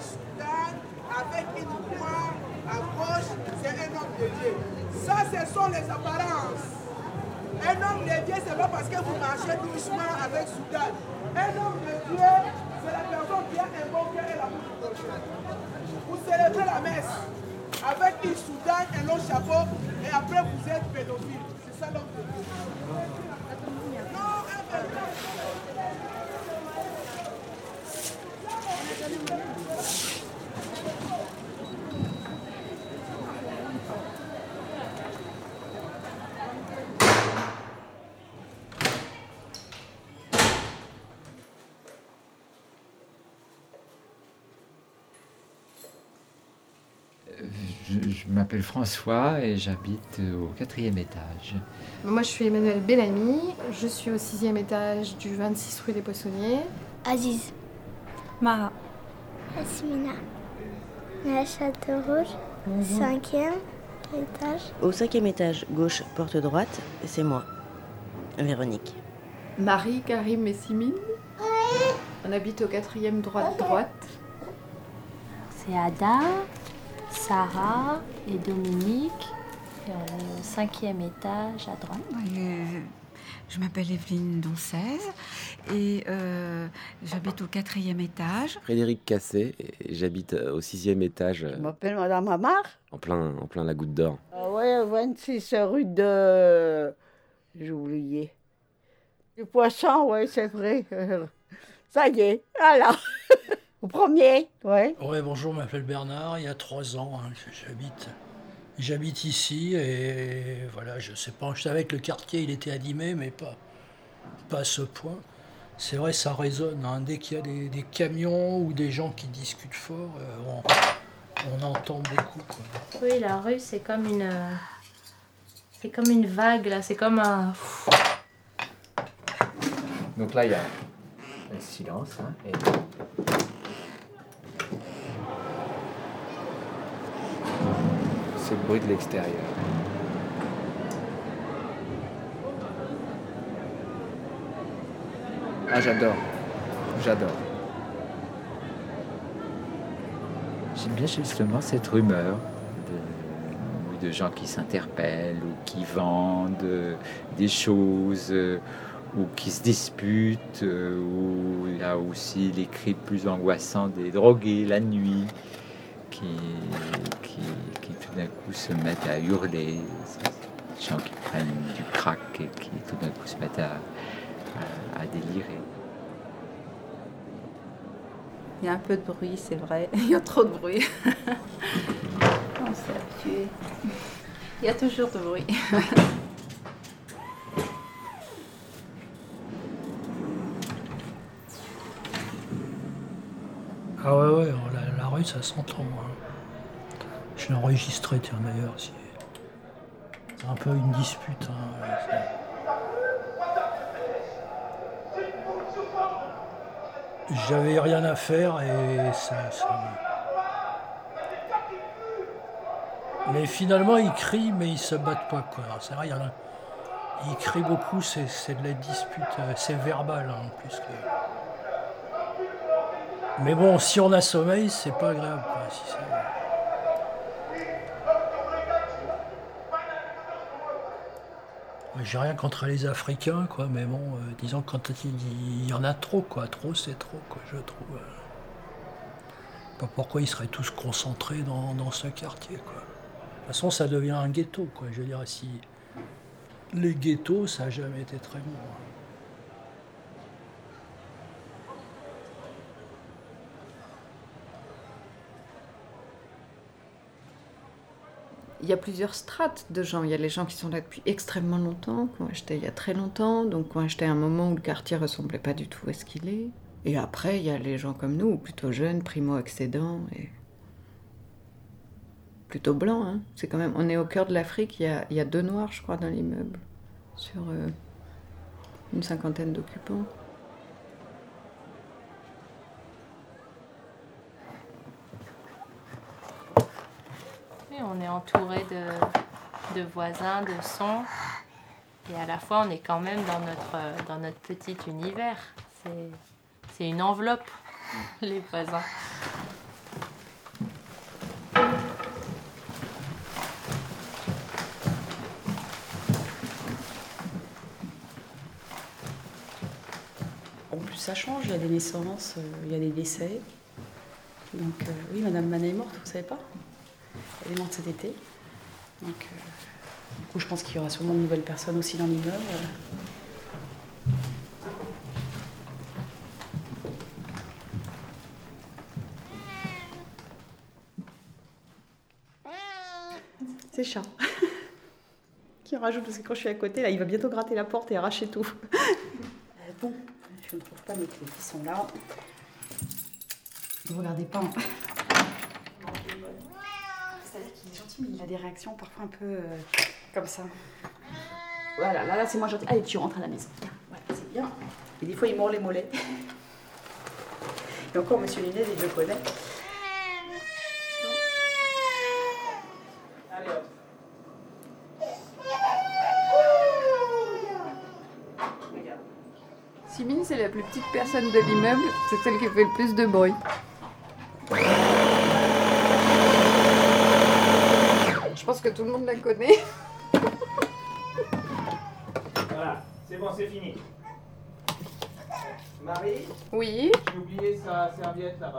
Soudan avec une croix à gauche, c'est un homme de Dieu. Ça, ce sont les apparences. Un homme de Dieu, ce n'est pas parce que vous marchez doucement avec Soudan. Un homme de Dieu, c'est la personne qui a un bon cœur et la bouche Vous célébrez la messe avec une Soudan, un long chapeau, et après vous êtes pédophile. C'est ça l'homme de Dieu. Non, Je, m'appelle François et j'habite au quatrième étage. Moi, je suis Emmanuel Bellamy. Je suis au sixième étage du 26 rue des Poissonniers. Aziz. Mara. Asmina. La Château Rouge. Cinquième étage. Au cinquième étage, gauche, porte droite, c'est moi, Véronique. Marie, Karim et Simine. On habite au quatrième droite droite. C'est Ada, Sarah et Dominique. Et on est au cinquième étage à droite. je m'appelle Evelyne Doncaise et euh, j'habite au quatrième étage. Frédéric Cassé j'habite au sixième étage. Je m'appelle Madame Amar. En plein, en plein la goutte d'or. Ah ouais, 26 rue de... J'ai oublié. Du poisson, ouais, c'est vrai. Ça y est, voilà. Au premier, ouais. Ouais, bonjour, je m'appelle Bernard. Il y a trois ans, hein, j'habite, j'habite ici et voilà, je sais pas. Je savais que le quartier il était animé, mais pas, pas à ce point. C'est vrai, ça résonne. Hein. Dès qu'il y a des, camions ou des gens qui discutent fort, euh, on, entend beaucoup. Oui, la rue, c'est comme une, c'est comme une vague là. C'est comme un. Donc là, il y a un silence. Hein, et... le bruit de l'extérieur. Ah, j'adore. J'adore. J'aime bien justement cette rumeur de, gens qui s'interpellent ou qui vendent des choses ou qui se disputent, ou il y a aussi les cris plus angoissants des drogués la nuit qui, qui, tout d'un coup se mettent à hurler, des gens qui prennent du crack et qui tout d'un coup se mettent à, à, délirer. Il y a un peu de bruit, c'est vrai. Il y a trop de bruit. On s'est habitué. Il y a toujours de bruit. Ah ouais, ouais, la, rue, ça s'entend. Hein. L'ai enregistré, tiens, d'ailleurs. C'est un peu une dispute. Hein, J'avais rien à faire et ça, Mais finalement, ils crient, mais ils se battent pas. Quoi. C'est vrai, il y en a... Ils crient beaucoup, c'est de la dispute, euh, c'est verbal, hein, plus que... Mais bon, si on a sommeil, c'est pas agréable. J'ai rien contre les Africains, quoi, mais bon, euh, disons quand il y en a trop, quoi, trop c'est trop, quoi, je trouve. Pas pourquoi ils seraient tous concentrés dans, dans, ce quartier, quoi. De toute façon, ça devient un ghetto, quoi. Je veux dire, si les ghettos, ça n'a jamais été très bon. Hein. Il y a plusieurs strates de gens. Il y a les gens qui sont là depuis extrêmement longtemps, qui ont acheté il y a très longtemps, donc qui ont acheté un moment où le quartier ressemblait pas du tout à ce qu'il est. Et après, il y a les gens comme nous, plutôt jeunes, primo-accédants et plutôt blancs. Hein. C'est quand même, on est au cœur de l'Afrique. Il, il, y a deux noirs, je crois, dans l'immeuble, sur euh, une cinquantaine d'occupants. on est entouré de, voisins, de sons, et à la fois on est quand même dans notre, euh, dans notre petit univers. C'est une enveloppe, les voisins. En plus, ça change, il y a des naissances, euh, il y a des décès. Donc, euh, oui, Madame Manet est morte, vous savez pas? Est morte cet été. Donc euh, du coup, je pense qu'il y aura sûrement de nouvelles personnes aussi dans l'immeuble. C'est chat. qui rajoute parce que quand je suis à côté, là, il va bientôt gratter la porte et arracher tout. Euh, bon, je ne trouve pas mes clés qui sont là. Ne regardez pas. hein. Mais il a des réactions parfois un peu euh, comme ça. Voilà, là, là c'est moi gentil. Allez, tu rentres à la maison. Voilà, c'est bien. Et des fois, il mord les mollets. Et encore, Monsieur Linez, il le connaît. Allez, hop. Regarde. Simine, c'est la plus petite personne de l'immeuble, c'est celle qui fait le plus de bruit. Je pense que tout le monde la connaît. Voilà, c'est bon, c'est fini. Marie Oui. J'ai oublié sa serviette là-bas.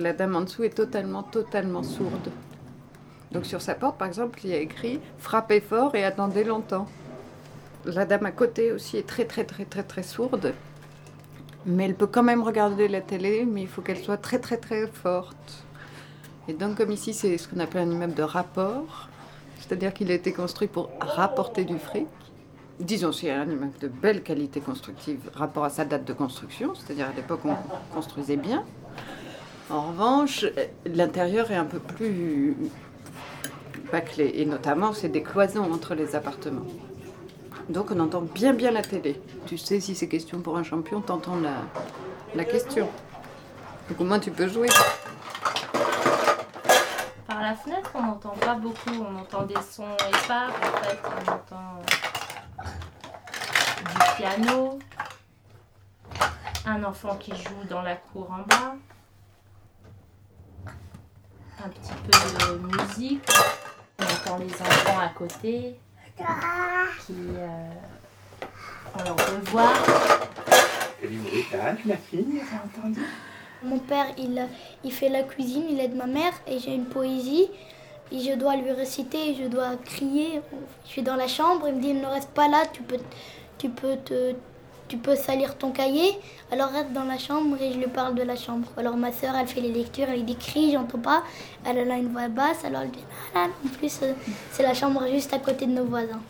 La dame en dessous est totalement, totalement sourde. Donc sur sa porte, par exemple, il y a écrit Frappez fort et attendez longtemps. La dame à côté aussi est très, très, très, très, très sourde. Mais elle peut quand même regarder la télé, mais il faut qu'elle soit très, très, très forte. Et donc, comme ici, c'est ce qu'on appelle un immeuble de rapport, c'est-à-dire qu'il a été construit pour rapporter du fric. Disons, c'est un immeuble de belle qualité constructive rapport à sa date de construction, c'est-à-dire à, l'époque où on construisait bien. En revanche, l'intérieur est un peu plus bâclé, et notamment, c'est des cloisons entre les appartements. Donc on entend bien bien la télé. Tu sais, si c'est question pour un champion, t'entends la, la question. Donc au moins tu peux jouer. Fenêtre, on n'entend pas beaucoup. On entend des sons épars. En fait, on entend euh, du piano, un enfant qui joue dans la cour en bas, un petit peu de musique. On entend les enfants à côté qui euh, font leur brutage, ma fille, entendu Mon père, il, fait la cuisine, il aide ma mère et j'ai une poésie. Et je dois lui réciter, je dois crier. Je suis dans la chambre, il me dit ne reste pas là, tu peux, tu peux, te, tu peux salir ton cahier. Alors reste dans la chambre et je lui parle de la chambre. Alors ma soeur, elle fait les lectures, elle dit crie, j'entends pas. Elle a une voix basse, alors elle dit là. En plus, euh, c'est la chambre juste à côté de nos voisins.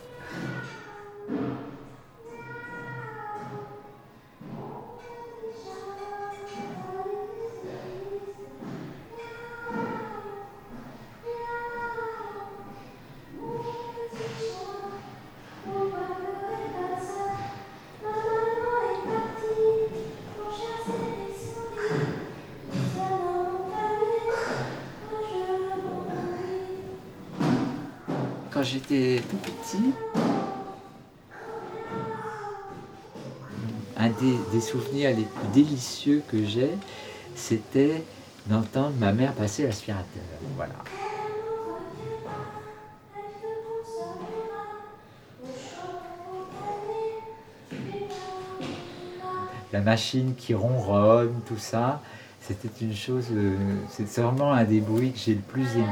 J'étais tout petit, un des, souvenirs les plus délicieux que j'ai, c'était d'entendre ma mère passer l'aspirateur. La machine qui ronronne, tout ça, c'était une chose, euh, c'est vraiment un des bruits que j'ai le plus aimé.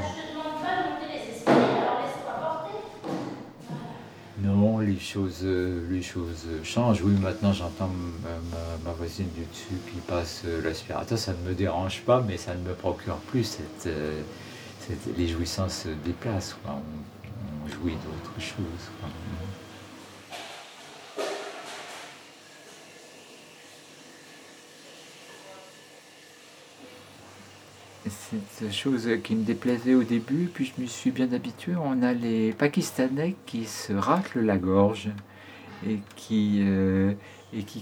Non, les choses, euh, les choses changent. Oui, maintenant j'entends ma, ma- voisine du dessus qui passe euh, l'aspirateur. Ça ne me dérange pas, mais ça ne me procure plus cette, euh, cette- les jouissances déplacent. quoi. On, jouit d'autres choses. Cette chose qui me déplaisait au début, puis je m'y suis bien habitué. On a les Pakistanais qui se raclent la gorge et qui, euh,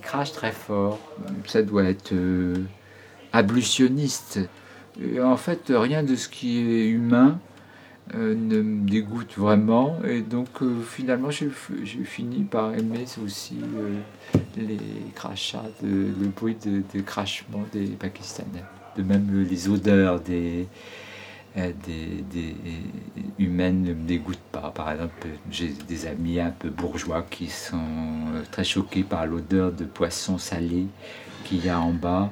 crachent très fort. Ça doit être euh, ablutionniste. Et en fait, rien de ce qui est humain euh, ne me dégoûte vraiment. Et donc, euh, finalement, j'ai fini par aimer aussi les crachats, le bruit de crachement des Pakistanais. De même euh, les odeurs des, euh, des humaines ne me dégoûtent pas. Par exemple, j'ai des amis un peu bourgeois qui sont euh, très choqués par l'odeur de poisson salé qu'il y a en bas.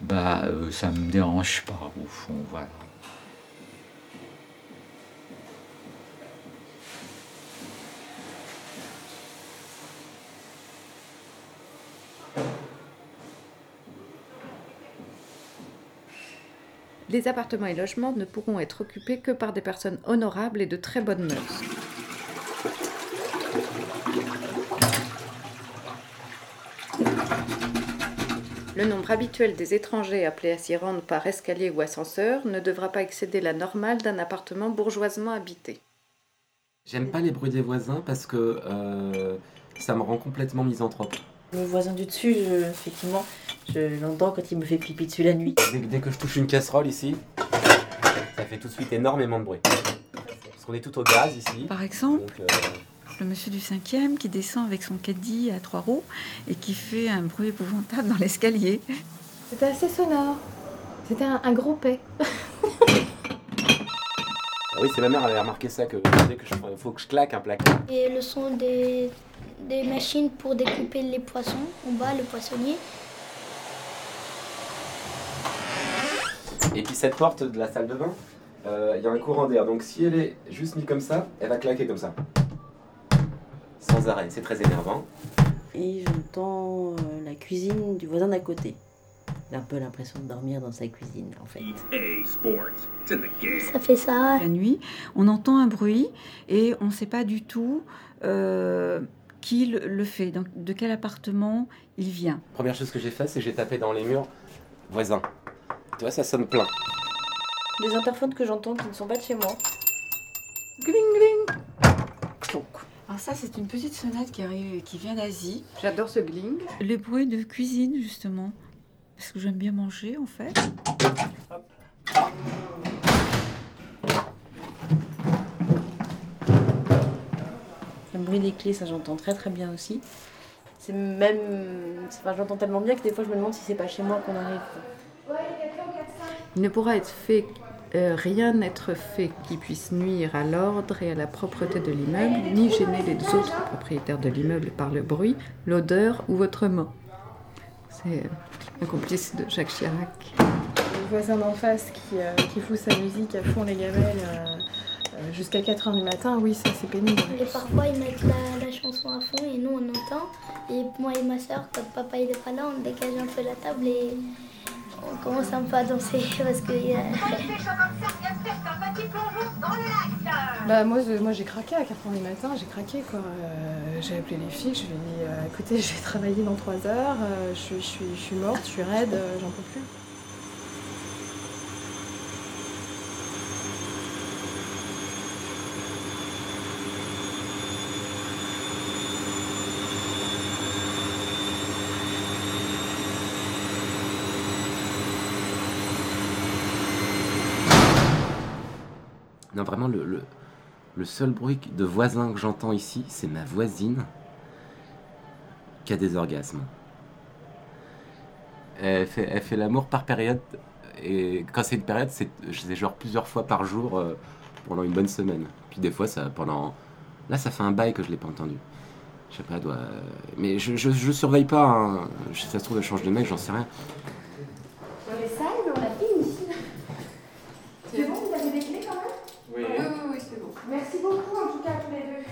Bah, euh, ça me dérange pas au fond, voilà. Les appartements et logements ne pourront être occupés que par des personnes honorables et de très bonnes mœurs. Le nombre habituel des étrangers appelés à s'y rendre par escalier ou ascenseur ne devra pas excéder la normale d'un appartement bourgeoisement habité. J'aime pas les bruits des voisins parce que euh, ça me rend complètement misanthrope. Le voisin du dessus, je- effectivement, je l'entends quand il me fait pipi dessus la nuit. Dès, dès que je touche une casserole ici, ça fait tout de suite énormément de bruit. Parce qu'on est tout au gaz ici. Par exemple, Donc, euh, le monsieur du cinquième qui descend avec son caddie à trois roues et qui fait un bruit épouvantable dans l'escalier. C'était assez sonore. C'était un, un gros paix. ah oui, c'est ma mère elle avait remarqué ça que dès que je faut que je claque un placard. Et le son des, des machines pour découper les poissons, en bas, le poissonnier. Et puis cette porte de la salle de bain, euh, il y a un courant d'air. Donc si elle est juste mise comme ça, elle va claquer comme ça. Sans arrêt. C'est très énervant. Et j'entends euh, la cuisine du voisin d'à côté. Un peu l'impression de dormir dans sa cuisine, en fait. Ça fait ça. La nuit, on entend un bruit et on ne sait pas du tout euh, qui le, le fait, donc de quel appartement il vient. Première chose que j'ai fait, c'est que j'ai tapé dans les murs voisins. Tu vois, ça sonne plein. Des interphones que j'entends qui ne sont pas de chez moi. Gling gling. Alors ça, c'est une petite sonnette qui arrive, qui vient d'Asie. J'adore ce gling. Les bruits de cuisine, justement. Parce que j'aime bien manger, en fait. Le bruit des clés, ça j'entends très très bien aussi. C'est même. Enfin, j'entends tellement bien que des fois je me demande si c'est pas chez moi qu'on arrive. Il ne pourra être fait, euh, rien n'être fait qui puisse nuire à l'ordre et à la propreté de l'immeuble, ni gêner les autres propriétaires de l'immeuble par le bruit, l'odeur ou autrement. C'est un complice de Jacques Chirac. Le voisin d'en face qui, euh, qui fout sa musique à fond les gamelles euh, euh, jusqu'à 4h du matin, oui, ça c'est pénible. Et parfois ils mettent la, la chanson à fond et nous on entend. Et moi et ma soeur, quand papa il est pas là, on dégage un peu la table et on commence un peu à danser parce que. Bah moi, moi j'ai craqué à 4h du matin, j'ai craqué quoi. Euh, j'ai appelé les filles, je lui ai dit euh, écoutez je vais travailler dans 3 heures, euh, je, suis- je, suis, je suis morte, je suis raide, j'en peux plus. Non, vraiment, le, le, le seul bruit de voisin que j'entends ici, c'est ma voisine qui a des orgasmes. Elle fait, elle fait l'amour par période. Et quand c'est une période, c'est genre plusieurs fois par jour euh, pendant une bonne semaine. Puis des fois, ça pendant. Là, ça fait un bail que je l'ai pas entendu. Je sais pas, doit. Mais je, je, je surveille pas. hein. Ça se trouve, elle change de mec, j'en sais rien. On est sale, mais on a fini ici. C'est bon, vous avez des clés quand même Oui, oui, oui, c'est bon. Merci beaucoup en tout cas tous les deux.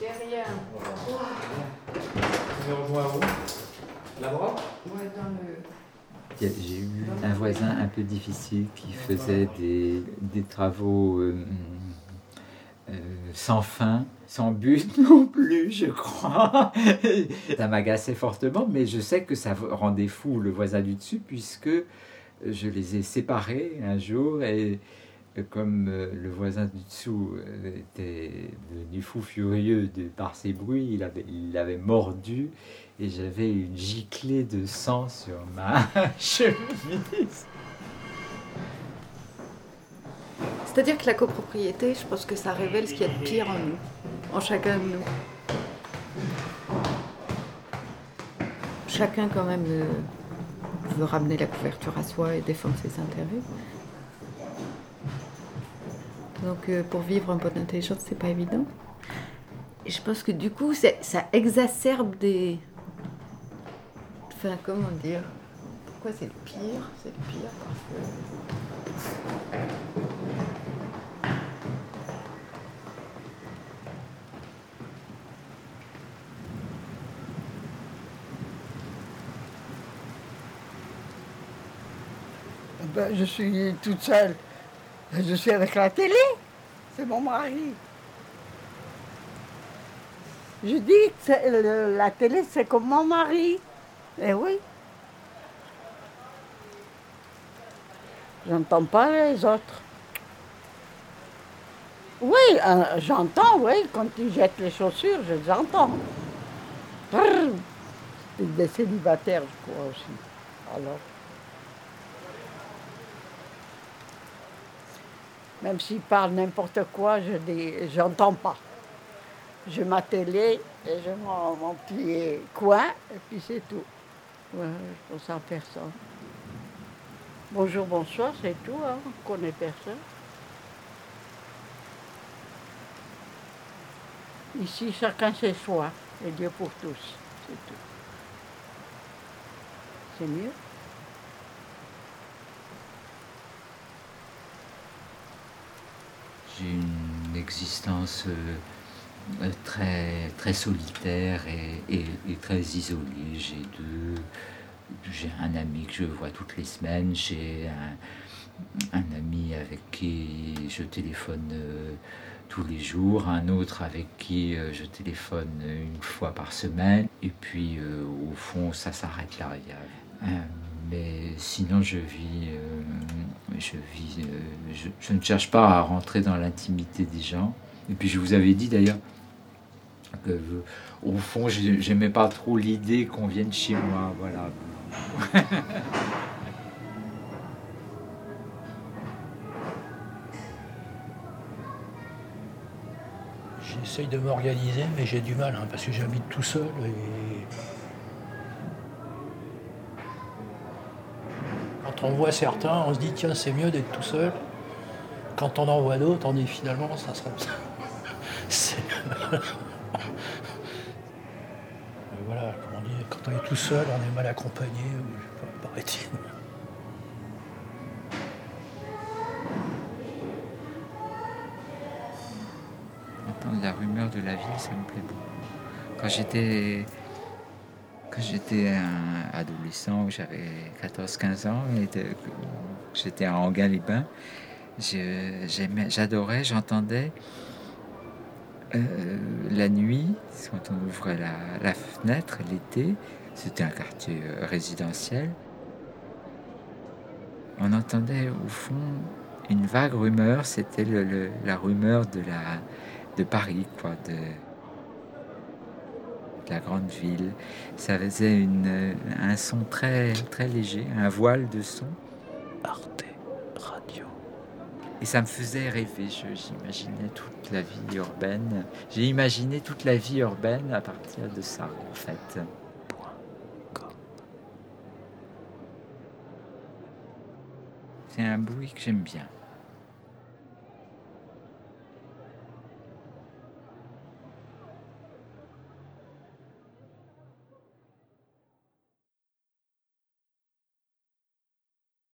Derrière. Tu me rejoins où Là-bas Ouais, dans le. Il y a- J'ai eu un un peu difficile qui faisait des, des travaux euh, euh, sans fin, sans but non plus, je crois. Ça m'agaçait fortement, mais je sais que ça rendait fou le voisin du dessus, puisque je les ai séparés un jour et euh, comme le voisin du dessous était devenu fou furieux de, par ses bruits, il avait, il l'avait mordu et j'avais une giclée de sang sur ma chemise. C'est-à-dire que la copropriété, je pense que ça révèle ce qu'il y a de pire en nous, en chacun de nous. Chacun quand même euh, veut ramener la couverture à soi et défendre ses intérêts. Donc euh, pour vivre en bonne intelligence, c'est pas évident. Et je pense que du coup, ça exacerbe des. Comment dire Pourquoi c'est le pire? C'est le pire parce que. Ben, je suis toute seule. Je suis avec la télé. C'est mon mari. Je dis que la télé, c'est comme mon mari. Eh oui. J'entends pas les autres. Oui, euh, j'entends, oui. Quand ils jettent les chaussures, je les entends. Brrr. Des célibataires, je crois aussi. Alors. Même s'ils parlent n'importe quoi, je dis, j'entends pas. Je ma télé et je mon, mon petit coin et puis c'est tout. Ouais, je pense personne. Bonjour, bonsoir, c'est tout, hein. on connaît personne. Ici, chacun chez soi, et Dieu pour tous, c'est tout. C'est mieux? J'ai une existence euh, très, très solitaire et, très isolée. J'ai deux. J'ai un ami que je vois toutes les semaines. J'ai un, ami avec qui je téléphone euh, tous les jours. Un autre avec qui euh, je téléphone une fois par semaine. Et puis, euh, au fond, ça s'arrête là. Euh, mais sinon, je vis, euh, je vis, euh, je ne cherche pas à rentrer dans l'intimité des gens. Et puis, je vous avais dit d'ailleurs que, euh, au fond, j'ai- j'aimais pas trop l'idée qu'on vienne chez moi. Voilà. J'essaye de m'organiser, mais j'ai du mal, hein, parce que j'habite tout seul. Quand on voit certains, on se dit tiens, c'est mieux d'être tout seul. Quand on en voit d'autres, on dit finalement, ça serait. Mais voilà, comment dire, quand on est tout seul, on est mal accompagné, paraît-il. Entendre la rumeur de la ville, ça me plaît beaucoup. Quand j'étais quand j'étais adolescent, j'avais 14-15 ans, j'étais à Anguin-les-Bains, j'adorais, j'entendais euh, la nuit, quand on ouvrait la, fenêtre l'été, c'était un quartier euh, résidentiel, on entendait au fond une vague rumeur, c'était la rumeur de, la, de Paris, quoi, de, la grande ville. Ça faisait un son très, très léger, un voile de son. Arte Radio. Et ça me faisait rêver, j'imaginais toute la vie urbaine. J'ai imaginé toute la vie urbaine à partir de ça, en fait. C'est un bruit que j'aime bien.